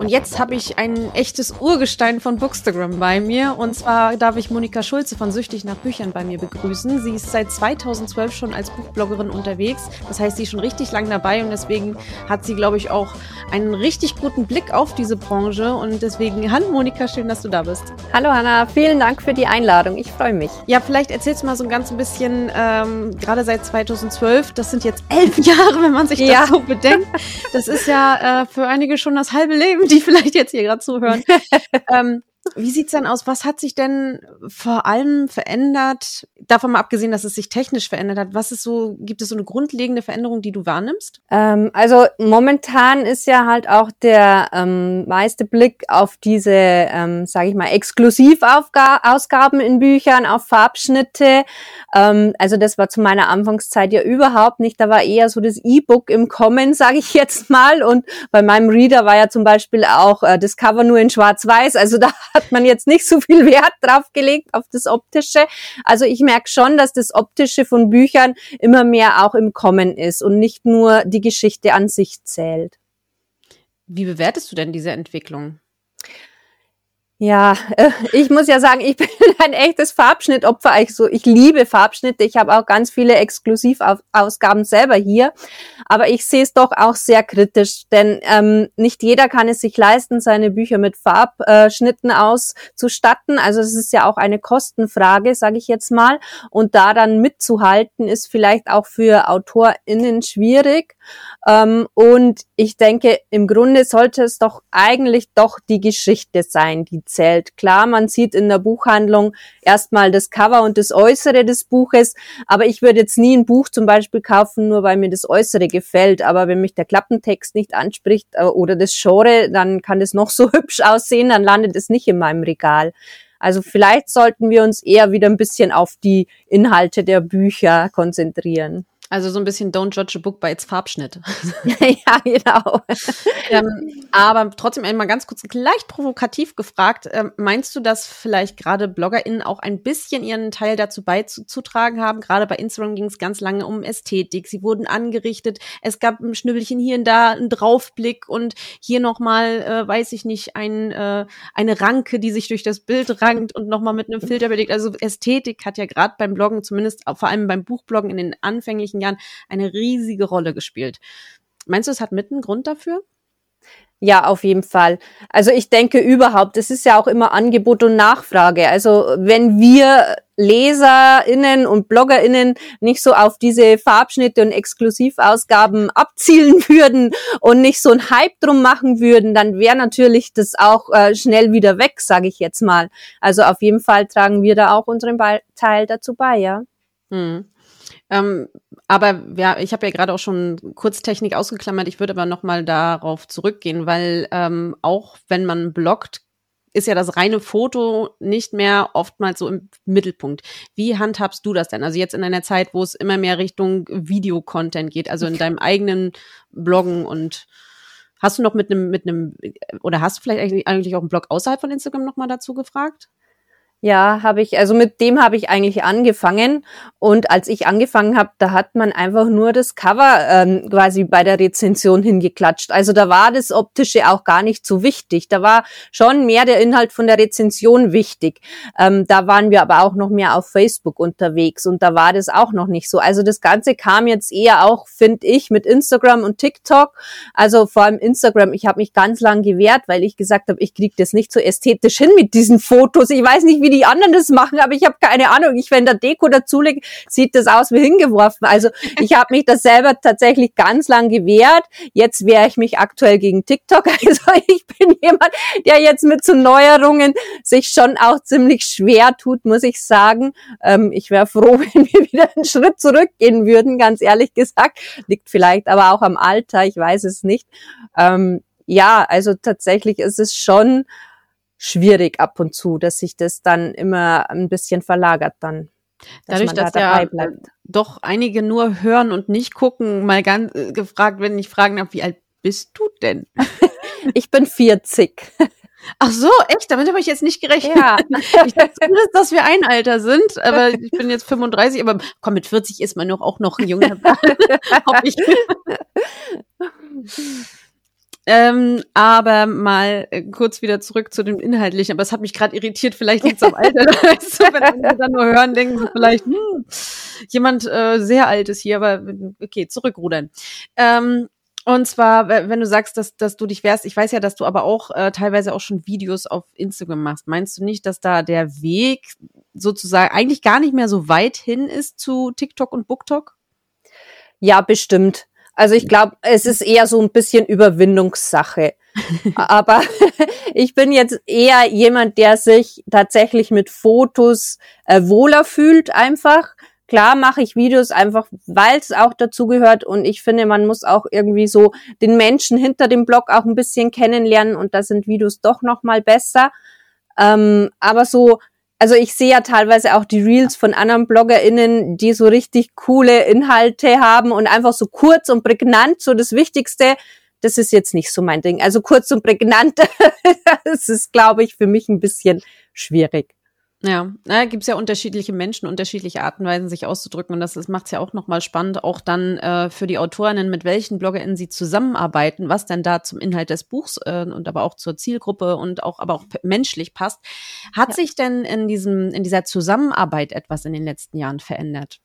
Und jetzt habe ich ein echtes Urgestein von Bookstagram bei mir. Und zwar darf ich Monika Schulze von Süchtig nach Büchern bei mir begrüßen. Sie ist seit 2012 schon als Buchbloggerin unterwegs. Das heißt, sie ist schon richtig lang dabei und deswegen hat sie, glaube ich, auch einen richtig guten Blick auf diese Branche. Und deswegen, hallo Monika, schön, dass du da bist. Hallo Hanna, vielen Dank für die Einladung. Ich freue mich. Ja, vielleicht erzählst du mal so ein ganz bisschen, ähm, gerade seit 2012, das sind jetzt elf Jahre, wenn man sich das ja. so bedenkt. Das ist ja äh, für einige schon das halbe Leben die vielleicht jetzt hier gerade zuhören. ähm, wie sieht's denn aus? Was hat sich denn vor allem verändert? Davon mal abgesehen, dass es sich technisch verändert hat. Was ist so, gibt es so eine grundlegende Veränderung, die du wahrnimmst? Ähm, also momentan ist ja halt auch der ähm, meiste Blick auf diese, ähm, sage ich mal, Exklusivausgaben in Büchern, auf Farbschnitte. Ähm, also das war zu meiner Anfangszeit ja überhaupt nicht. Da war eher so das E-Book im Kommen, sage ich jetzt mal. Und bei meinem Reader war ja zum Beispiel auch äh, das Cover nur in Schwarz-Weiß. Also da hat man jetzt nicht so viel Wert drauf gelegt auf das Optische. Also ich merke schon, dass das Optische von Büchern immer mehr auch im Kommen ist und nicht nur die Geschichte an sich zählt. Wie bewertest du denn diese Entwicklung? Ja, äh, ich muss ja sagen, ich bin ein echtes Farbschnittopfer. Ich, so, ich liebe Farbschnitte. Ich habe auch ganz viele Exklusivausgaben selber hier. Aber ich sehe es doch auch sehr kritisch, denn ähm, nicht jeder kann es sich leisten, seine Bücher mit Farbschnitten auszustatten. Also es ist ja auch eine Kostenfrage, sage ich jetzt mal. Und da dann mitzuhalten, ist vielleicht auch für AutorInnen schwierig. Ähm, und ich denke, im Grunde sollte es doch eigentlich doch die Geschichte sein, die zählt. Klar, man sieht in der Buchhandlung erstmal das Cover und das Äußere des Buches, aber ich würde jetzt nie ein Buch zum Beispiel kaufen, nur weil mir das Äußere gefällt. Aber wenn mich der Klappentext nicht anspricht äh, oder das Genre, dann kann es noch so hübsch aussehen, dann landet es nicht in meinem Regal. Also vielleicht sollten wir uns eher wieder ein bisschen auf die Inhalte der Bücher konzentrieren. Also so ein bisschen Don't judge a book by its Farbschnitt. ja, genau. ähm, aber trotzdem einmal ganz kurz leicht provokativ gefragt, ähm, meinst du, dass vielleicht gerade BloggerInnen auch ein bisschen ihren Teil dazu beizutragen haben? Gerade bei Instagram ging es ganz lange um Ästhetik. Sie wurden angerichtet. Es gab ein Schnübbelchen hier und da, einen Draufblick und hier nochmal, äh, weiß ich nicht, ein, äh, eine Ranke, die sich durch das Bild rankt und nochmal mit einem Filter belegt. Also Ästhetik hat ja gerade beim Bloggen, zumindest vor allem beim Buchbloggen in den anfänglichen letzten Jahren eine riesige Rolle gespielt. Meinst du, es hat mit einen Grund dafür? Ja, auf jeden Fall. Also ich denke überhaupt, es ist ja auch immer Angebot und Nachfrage. Also wenn wir LeserInnen und BloggerInnen nicht so auf diese Farbschnitte und Exklusivausgaben abzielen würden und nicht so ein Hype drum machen würden, dann wäre natürlich das auch äh, schnell wieder weg, sage ich jetzt mal. Also auf jeden Fall tragen wir da auch unseren Teil dazu bei, ja. Hm. Ähm, aber ja, ich habe ja gerade auch schon kurz Technik ausgeklammert. Ich würde aber noch mal darauf zurückgehen, weil ähm, auch wenn man bloggt, ist ja das reine Foto nicht mehr oftmals so im Mittelpunkt. Wie handhabst du das denn? Also jetzt in einer Zeit, wo es immer mehr Richtung Videocontent geht, also in deinem eigenen Bloggen und hast du noch mit einem mit einem oder hast du vielleicht eigentlich auch einen Blog außerhalb von Instagram noch mal dazu gefragt? Ja, habe ich, also mit dem habe ich eigentlich angefangen. Und als ich angefangen habe, da hat man einfach nur das Cover ähm, quasi bei der Rezension hingeklatscht. Also da war das Optische auch gar nicht so wichtig. Da war schon mehr der Inhalt von der Rezension wichtig. Ähm, da waren wir aber auch noch mehr auf Facebook unterwegs und da war das auch noch nicht so. Also das Ganze kam jetzt eher auch, finde ich, mit Instagram und TikTok. Also vor allem Instagram. Ich habe mich ganz lang gewehrt, weil ich gesagt habe, ich kriege das nicht so ästhetisch hin mit diesen Fotos. Ich weiß nicht, wie wie die anderen das machen, aber ich habe keine Ahnung. Ich, wenn der Deko dazulege, sieht das aus wie hingeworfen. Also ich habe mich das selber tatsächlich ganz lang gewehrt. Jetzt wehre ich mich aktuell gegen TikTok. Also ich bin jemand, der jetzt mit so Neuerungen sich schon auch ziemlich schwer tut, muss ich sagen. Ähm, ich wäre froh, wenn wir wieder einen Schritt zurückgehen würden, ganz ehrlich gesagt. Liegt vielleicht aber auch am Alter, ich weiß es nicht. Ähm, ja, also tatsächlich ist es schon schwierig ab und zu, dass sich das dann immer ein bisschen verlagert dann. Dass Dadurch, dass da ja bleibt. doch einige nur hören und nicht gucken, mal ganz äh, gefragt, wenn ich fragen darf, wie alt bist du denn? ich bin 40. Ach so, echt? Damit habe ich jetzt nicht gerechnet. Ja. Ich dachte, dass wir ein Alter sind, aber ich bin jetzt 35, aber komm, mit 40 ist man noch auch noch ein junger. Hoffe ich. Ähm, aber mal äh, kurz wieder zurück zu dem Inhaltlichen. Aber es hat mich gerade irritiert, vielleicht liegt es am Alter. du, wenn wir dann nur hören, denken sie vielleicht, hm, jemand äh, sehr alt ist hier, aber okay, zurückrudern. Ähm, und zwar, wenn du sagst, dass, dass du dich wärst, ich weiß ja, dass du aber auch äh, teilweise auch schon Videos auf Instagram machst. Meinst du nicht, dass da der Weg sozusagen eigentlich gar nicht mehr so weit hin ist zu TikTok und BookTok? Ja, bestimmt. Also ich glaube, es ist eher so ein bisschen Überwindungssache. Aber ich bin jetzt eher jemand, der sich tatsächlich mit Fotos äh, wohler fühlt einfach. Klar mache ich Videos einfach, weil es auch dazu gehört und ich finde, man muss auch irgendwie so den Menschen hinter dem Blog auch ein bisschen kennenlernen und da sind Videos doch noch mal besser. Ähm, aber so, also ich sehe ja teilweise auch die Reels von anderen BloggerInnen, die so richtig coole Inhalte haben und einfach so kurz und prägnant, so das Wichtigste. Das ist jetzt nicht so mein Ding. Also kurz und prägnant, das ist, glaube ich, für mich ein bisschen schwierig. Ja, na, gibt es ja unterschiedliche Menschen, unterschiedliche Arten und Weisen, sich auszudrücken. Und das, das macht es ja auch nochmal spannend, auch dann äh, für die Autorinnen, mit welchen BloggerInnen sie zusammenarbeiten, was denn da zum Inhalt des Buchs äh, und aber auch zur Zielgruppe und auch aber auch menschlich passt. Hat ja. sich denn in diesem, in dieser Zusammenarbeit etwas in den letzten Jahren verändert?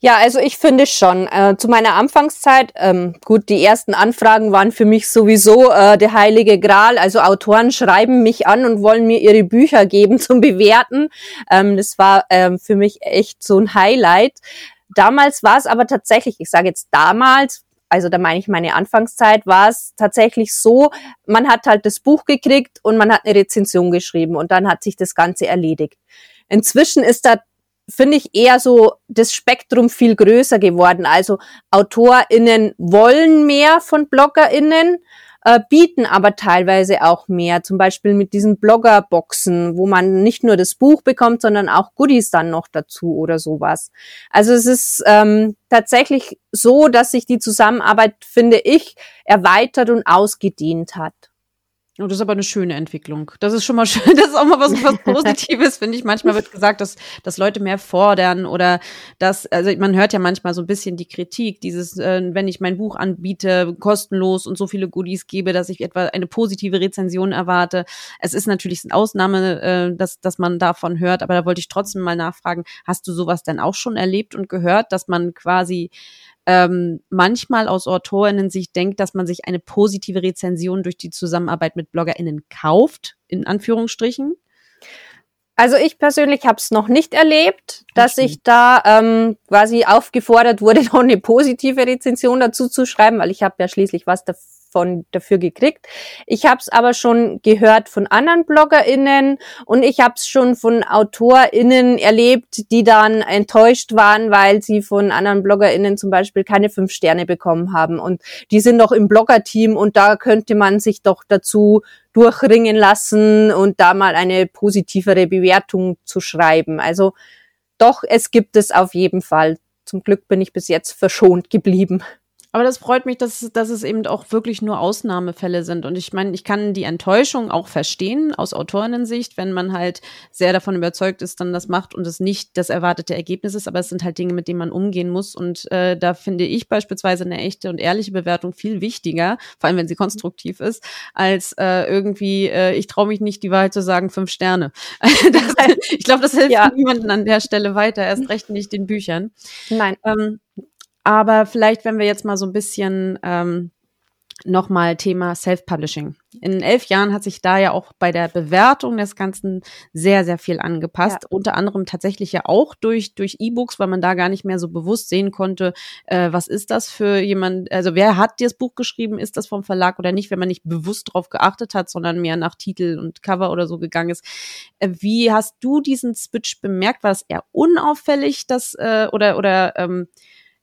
Ja, also ich finde schon. Äh, zu meiner Anfangszeit, ähm, gut, die ersten Anfragen waren für mich sowieso äh, der heilige Gral. Also Autoren schreiben mich an und wollen mir ihre Bücher geben zum Bewerten. Ähm, das war ähm, für mich echt so ein Highlight. Damals war es aber tatsächlich, ich sage jetzt damals, also da meine ich meine Anfangszeit, war es tatsächlich so, man hat halt das Buch gekriegt und man hat eine Rezension geschrieben und dann hat sich das Ganze erledigt. Inzwischen ist da finde ich, eher so das Spektrum viel größer geworden. Also AutorInnen wollen mehr von BloggerInnen, äh, bieten aber teilweise auch mehr. Zum Beispiel mit diesen Bloggerboxen, wo man nicht nur das Buch bekommt, sondern auch Goodies dann noch dazu oder sowas. Also es ist ähm, tatsächlich so, dass sich die Zusammenarbeit, finde ich, erweitert und ausgedehnt hat. Oh, das ist aber eine schöne Entwicklung. Das ist schon mal schön. Das ist auch mal was, was Positives, finde ich. Manchmal wird gesagt, dass, dass Leute mehr fordern oder dass, also man hört ja manchmal so ein bisschen die Kritik, dieses, äh, wenn ich mein Buch anbiete, kostenlos und so viele Goodies gebe, dass ich etwa eine positive Rezension erwarte. Es ist natürlich eine Ausnahme, äh, dass, dass man davon hört, aber da wollte ich trotzdem mal nachfragen, hast du sowas denn auch schon erlebt und gehört, dass man quasi ähm, manchmal aus Autorinnen sich denkt, dass man sich eine positive Rezension durch die Zusammenarbeit mit BloggerInnen kauft, in Anführungsstrichen? Also ich persönlich habe es noch nicht erlebt, dass ich da ähm, quasi aufgefordert wurde, noch eine positive Rezension dazu zu schreiben, weil ich habe ja schließlich was dafür von dafür gekriegt. Ich habe es aber schon gehört von anderen BloggerInnen und ich habe es schon von AutorInnen erlebt, die dann enttäuscht waren, weil sie von anderen BloggerInnen zum Beispiel keine fünf Sterne bekommen haben. Und die sind noch im Blogger-Team und da könnte man sich doch dazu durchringen lassen und da mal eine positivere Bewertung zu schreiben. Also doch, es gibt es auf jeden Fall. Zum Glück bin ich bis jetzt verschont geblieben. Aber das freut mich, dass, dass es eben auch wirklich nur Ausnahmefälle sind. Und ich meine, ich kann die Enttäuschung auch verstehen aus Autorinnen-Sicht, wenn man halt sehr davon überzeugt ist, dann das macht und es nicht das erwartete Ergebnis ist. Aber es sind halt Dinge, mit denen man umgehen muss. Und äh, da finde ich beispielsweise eine echte und ehrliche Bewertung viel wichtiger, vor allem wenn sie konstruktiv ist, als äh, irgendwie, äh, ich traue mich nicht, die Wahrheit zu sagen, fünf Sterne. das, ich glaube, das hilft ja. niemandem an der Stelle weiter, erst recht nicht den Büchern. Nein. Ähm, aber vielleicht, wenn wir jetzt mal so ein bisschen ähm, nochmal Thema Self-Publishing. In elf Jahren hat sich da ja auch bei der Bewertung des Ganzen sehr, sehr viel angepasst. Ja. Unter anderem tatsächlich ja auch durch, durch E-Books, weil man da gar nicht mehr so bewusst sehen konnte, äh, was ist das für jemand, also wer hat dir das Buch geschrieben, ist das vom Verlag oder nicht, wenn man nicht bewusst drauf geachtet hat, sondern mehr nach Titel und Cover oder so gegangen ist. Äh, wie hast du diesen Switch bemerkt? War es eher unauffällig, dass, äh, oder, oder ähm,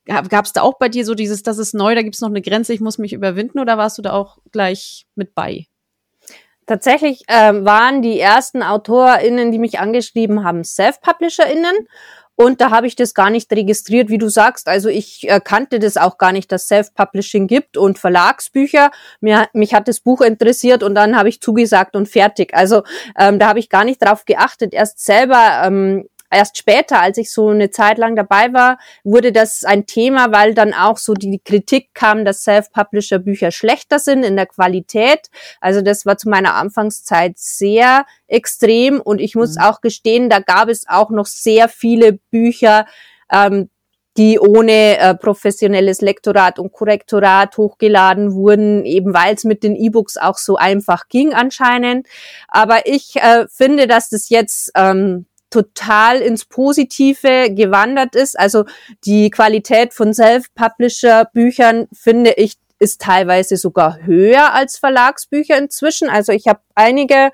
Gab es da auch bei dir so dieses, das ist neu, da gibt es noch eine Grenze, ich muss mich überwinden oder warst du da auch gleich mit bei? Tatsächlich ähm, waren die ersten AutorInnen, die mich angeschrieben haben, Self-PublisherInnen. Und da habe ich das gar nicht registriert, wie du sagst. Also ich äh, kannte das auch gar nicht, dass Self-Publishing gibt und Verlagsbücher. Mir, mich hat das Buch interessiert und dann habe ich zugesagt und fertig. Also ähm, da habe ich gar nicht drauf geachtet. Erst selber ähm, erst später, als ich so eine Zeit lang dabei war, wurde das ein Thema, weil dann auch so die Kritik kam, dass Self-Publisher-Bücher schlechter sind in der Qualität. Also das war zu meiner Anfangszeit sehr extrem und ich muss mhm. auch gestehen, da gab es auch noch sehr viele Bücher, ähm, die ohne äh, professionelles Lektorat und Korrektorat hochgeladen wurden, eben weil es mit den E-Books auch so einfach ging anscheinend. Aber ich äh, finde, dass das jetzt ähm, total ins Positive gewandert ist. Also die Qualität von Self-Publisher-Büchern finde ich ist teilweise sogar höher als Verlagsbücher inzwischen. Also ich habe einige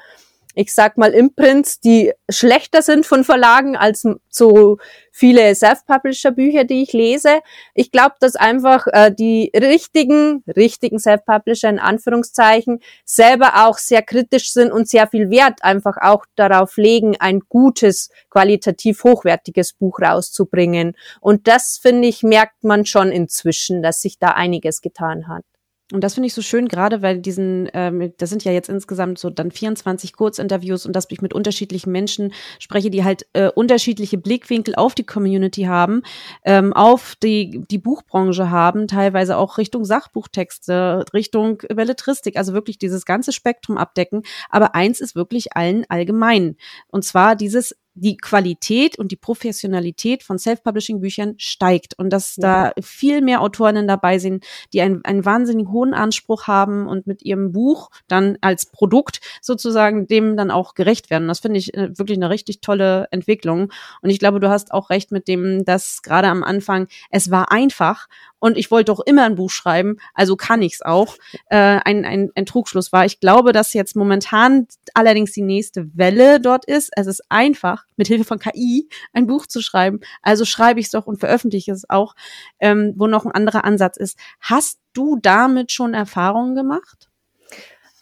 ich sag mal, Imprints, die schlechter sind von Verlagen als so viele Self-Publisher-Bücher, die ich lese. Ich glaube, dass einfach äh, die richtigen, richtigen Self-Publisher in Anführungszeichen selber auch sehr kritisch sind und sehr viel Wert einfach auch darauf legen, ein gutes, qualitativ hochwertiges Buch rauszubringen. Und das, finde ich, merkt man schon inzwischen, dass sich da einiges getan hat. Und das finde ich so schön, gerade weil diesen, ähm, das sind ja jetzt insgesamt so dann 24 Kurzinterviews und dass ich mit unterschiedlichen Menschen spreche, die halt äh, unterschiedliche Blickwinkel auf die Community haben, ähm, auf die, die Buchbranche haben, teilweise auch Richtung Sachbuchtexte, Richtung Belletristik, also wirklich dieses ganze Spektrum abdecken. Aber eins ist wirklich allen allgemein. Und zwar dieses die Qualität und die Professionalität von Self-Publishing-Büchern steigt und dass ja. da viel mehr Autorinnen dabei sind, die einen, einen wahnsinnig hohen Anspruch haben und mit ihrem Buch dann als Produkt sozusagen dem dann auch gerecht werden. Das finde ich äh, wirklich eine richtig tolle Entwicklung. Und ich glaube, du hast auch recht mit dem, dass gerade am Anfang es war einfach und ich wollte doch immer ein Buch schreiben, also kann ich's auch, äh, ein, ein, ein Trugschluss war. Ich glaube, dass jetzt momentan allerdings die nächste Welle dort ist. Es ist einfach, mit Hilfe von KI ein Buch zu schreiben. Also schreibe ich es doch und veröffentliche es auch, ähm, wo noch ein anderer Ansatz ist. Hast du damit schon Erfahrungen gemacht?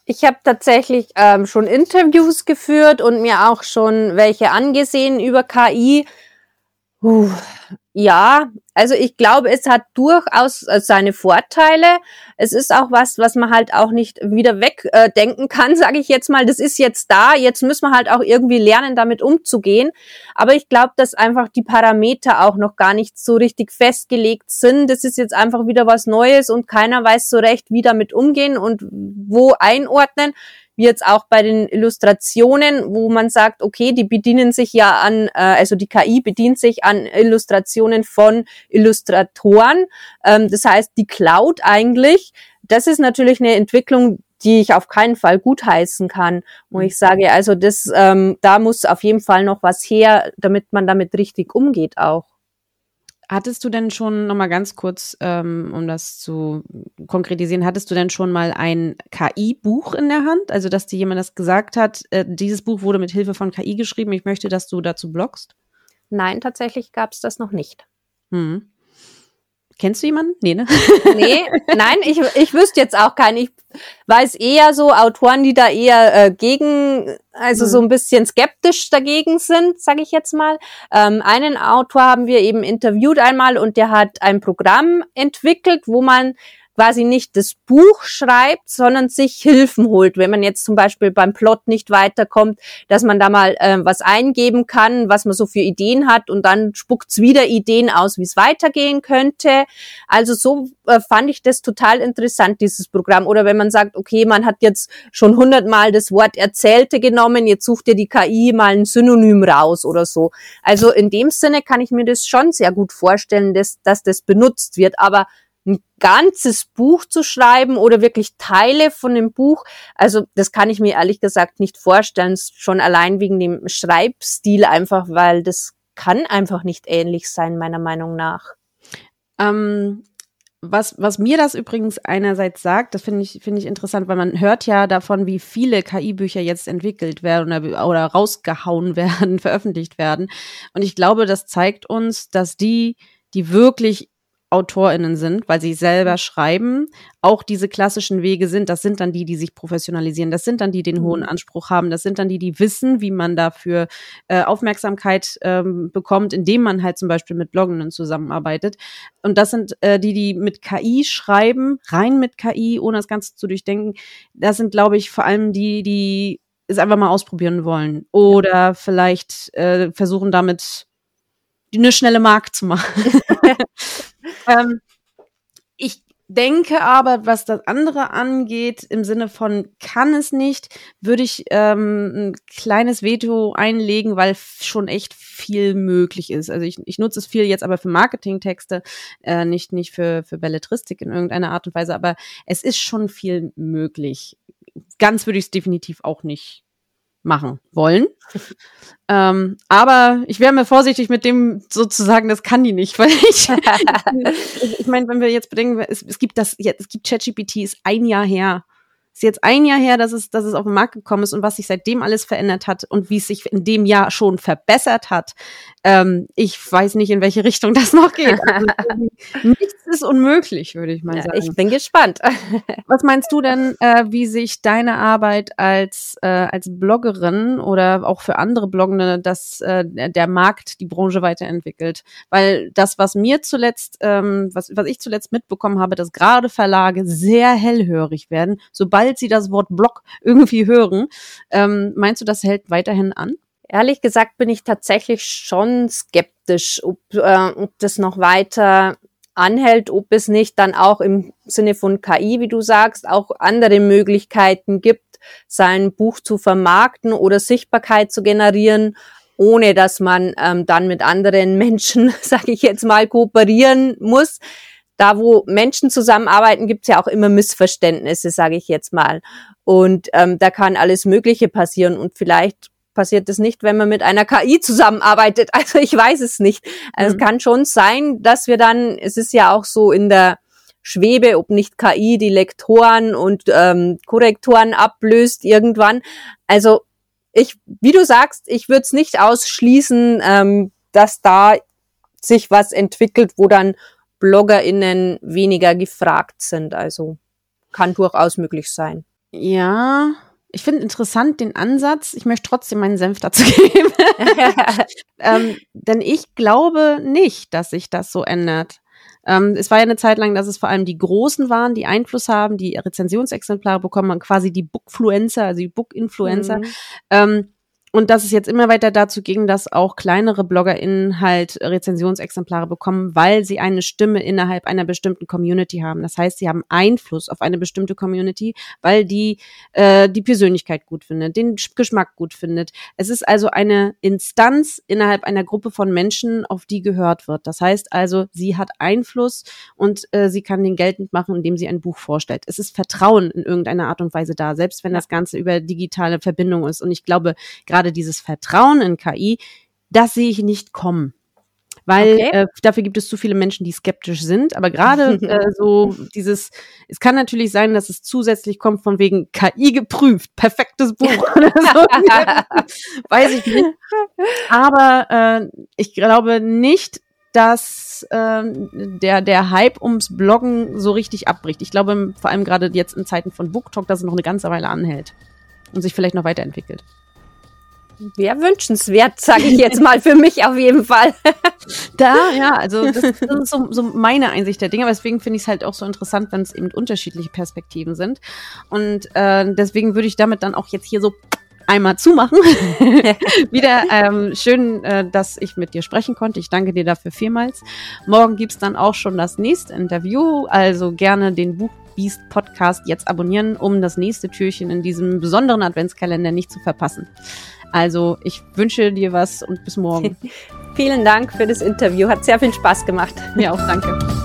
Ich habe tatsächlich ähm, schon Interviews geführt und mir auch schon welche angesehen über KI. Puh, ja, also ich glaube, es hat durchaus äh, seine Vorteile. Es ist auch was, was man halt auch nicht wieder wegdenken äh, kann, sage ich jetzt mal. Das ist jetzt da, jetzt müssen wir halt auch irgendwie lernen, damit umzugehen. Aber ich glaube, dass einfach die Parameter auch noch gar nicht so richtig festgelegt sind. Das ist jetzt einfach wieder was Neues und keiner weiß so recht, wie damit umgehen und wo einordnen wie jetzt auch bei den Illustrationen, wo man sagt, okay, die bedienen sich ja an, äh, also die KI bedient sich an Illustrationen von Illustratoren. Ähm, das heißt, die Cloud eigentlich, das ist natürlich eine Entwicklung, die ich auf keinen Fall gutheißen kann, wo ich sage, also das, ähm, da muss auf jeden Fall noch was her, damit man damit richtig umgeht auch. Hattest du denn schon noch mal ganz kurz, ähm, um das zu konkretisieren, hattest du denn schon mal ein KI-Buch in der Hand? Also, dass dir jemand das gesagt hat, äh, dieses Buch wurde mit Hilfe von KI geschrieben, ich möchte, dass du dazu bloggst? Nein, tatsächlich gab es das noch nicht. Hm. Kennst du jemanden? Nee, ne? Nee, nein, ich, ich wüsste jetzt auch keinen. Ich weiß eher so Autoren, die da eher äh, gegen, also mhm. so ein bisschen skeptisch dagegen sind, sage ich jetzt mal. Ähm, einen Autor haben wir eben interviewt einmal und der hat ein Programm entwickelt, wo man quasi nicht das Buch schreibt, sondern sich Hilfen holt. Wenn man jetzt zum Beispiel beim Plot nicht weiterkommt, dass man da mal äh, was eingeben kann, was man so für Ideen hat und dann spuckt's wieder Ideen aus, wie es weitergehen könnte. Also so äh, fand ich das total interessant, dieses Programm. Oder wenn man sagt, okay, man hat jetzt schon hundertmal das Wort Erzählte genommen, jetzt sucht dir die KI mal ein Synonym raus oder so. Also in dem Sinne kann ich mir das schon sehr gut vorstellen, dass, dass das benutzt wird. Aber ein ganzes Buch zu schreiben oder wirklich Teile von dem Buch. Also das kann ich mir ehrlich gesagt nicht vorstellen, schon allein wegen dem Schreibstil einfach, weil das kann einfach nicht ähnlich sein, meiner Meinung nach. Ähm, was, was mir das übrigens einerseits sagt, das finde ich, finde ich interessant, weil man hört ja davon, wie viele KI-Bücher jetzt entwickelt werden oder, oder rausgehauen werden, veröffentlicht werden. Und ich glaube, das zeigt uns, dass die, die wirklich AutorInnen sind, weil sie selber schreiben, auch diese klassischen Wege sind. Das sind dann die, die sich professionalisieren. Das sind dann die, die den hohen mhm. Anspruch haben. Das sind dann die, die wissen, wie man dafür äh, Aufmerksamkeit ähm, bekommt, indem man halt zum Beispiel mit Bloggenden zusammenarbeitet. Und das sind äh, die, die mit KI schreiben, rein mit KI, ohne das Ganze zu durchdenken. Das sind, glaube ich, vor allem die, die es einfach mal ausprobieren wollen oder vielleicht äh, versuchen damit eine schnelle Mark zu machen. ähm, ich denke aber, was das andere angeht, im Sinne von kann es nicht, würde ich ähm, ein kleines Veto einlegen, weil schon echt viel möglich ist. Also ich, ich nutze es viel jetzt aber für Marketingtexte, äh, nicht, nicht für, für Belletristik in irgendeiner Art und Weise, aber es ist schon viel möglich. Ganz würde ich es definitiv auch nicht machen wollen. ähm, aber ich wäre mir vorsichtig mit dem sozusagen, das kann die nicht, weil ich, ich, meine, wenn wir jetzt bedenken, es, es gibt das, es gibt ChatGPT, ist ein Jahr her ist jetzt ein Jahr her, dass es, dass es auf den Markt gekommen ist und was sich seitdem alles verändert hat und wie es sich in dem Jahr schon verbessert hat. Ähm, ich weiß nicht, in welche Richtung das noch geht. Also, nichts ist unmöglich, würde ich mal ja, sagen. Ich bin gespannt. Was meinst du denn, äh, wie sich deine Arbeit als, äh, als Bloggerin oder auch für andere Bloggende, dass äh, der Markt, die Branche weiterentwickelt? Weil das, was mir zuletzt, ähm, was, was ich zuletzt mitbekommen habe, dass gerade Verlage sehr hellhörig werden, sobald sobald sie das Wort Blog irgendwie hören. Ähm, meinst du, das hält weiterhin an? Ehrlich gesagt bin ich tatsächlich schon skeptisch, ob, äh, ob das noch weiter anhält, ob es nicht dann auch im Sinne von KI, wie du sagst, auch andere Möglichkeiten gibt, sein Buch zu vermarkten oder Sichtbarkeit zu generieren, ohne dass man ähm, dann mit anderen Menschen, sage ich jetzt mal, kooperieren muss da wo Menschen zusammenarbeiten, gibt es ja auch immer Missverständnisse, sage ich jetzt mal. Und ähm, da kann alles Mögliche passieren und vielleicht passiert es nicht, wenn man mit einer KI zusammenarbeitet. Also ich weiß es nicht. Also mhm. Es kann schon sein, dass wir dann, es ist ja auch so in der Schwebe, ob nicht KI die Lektoren und ähm, Korrektoren ablöst irgendwann. Also ich, wie du sagst, ich würde es nicht ausschließen, ähm, dass da sich was entwickelt, wo dann BloggerInnen weniger gefragt sind. Also kann durchaus möglich sein. Ja, ich finde interessant den Ansatz. Ich möchte trotzdem meinen Senf dazu geben. ähm, denn ich glaube nicht, dass sich das so ändert. Ähm, es war ja eine Zeit lang, dass es vor allem die Großen waren, die Einfluss haben, die Rezensionsexemplare bekommen, quasi die Bookfluencer, also die Book-Influencer. Mhm. Ähm, und dass es jetzt immer weiter dazu ging, dass auch kleinere BloggerInnen halt Rezensionsexemplare bekommen, weil sie eine Stimme innerhalb einer bestimmten Community haben. Das heißt, sie haben Einfluss auf eine bestimmte Community, weil die äh, die Persönlichkeit gut findet, den Geschmack gut findet. Es ist also eine Instanz innerhalb einer Gruppe von Menschen, auf die gehört wird. Das heißt also, sie hat Einfluss und äh, sie kann den geltend machen, indem sie ein Buch vorstellt. Es ist Vertrauen in irgendeiner Art und Weise da, selbst wenn das Ganze über digitale Verbindung ist. Und ich glaube, gerade gerade dieses Vertrauen in KI, das sehe ich nicht kommen. Weil okay. äh, dafür gibt es zu viele Menschen, die skeptisch sind. Aber gerade äh, so dieses, es kann natürlich sein, dass es zusätzlich kommt von wegen KI geprüft, perfektes Buch oder so. Weiß ich nicht. Aber äh, ich glaube nicht, dass äh, der, der Hype ums Bloggen so richtig abbricht. Ich glaube vor allem gerade jetzt in Zeiten von BookTok, dass es noch eine ganze Weile anhält und sich vielleicht noch weiterentwickelt. Wäre wünschenswert, sage ich jetzt mal für mich auf jeden Fall. da, ja, also das, das ist so, so, meine Einsicht der Dinge. Deswegen finde ich es halt auch so interessant, wenn es eben unterschiedliche Perspektiven sind. Und äh, deswegen würde ich damit dann auch jetzt hier so einmal zumachen. Wieder ähm, schön, äh, dass ich mit dir sprechen konnte. Ich danke dir dafür vielmals. Morgen gibt's dann auch schon das nächste Interview. Also gerne den Buch Beast Podcast jetzt abonnieren, um das nächste Türchen in diesem besonderen Adventskalender nicht zu verpassen. Also ich wünsche dir was und bis morgen. Vielen Dank für das Interview. Hat sehr viel Spaß gemacht. Mir auch, danke.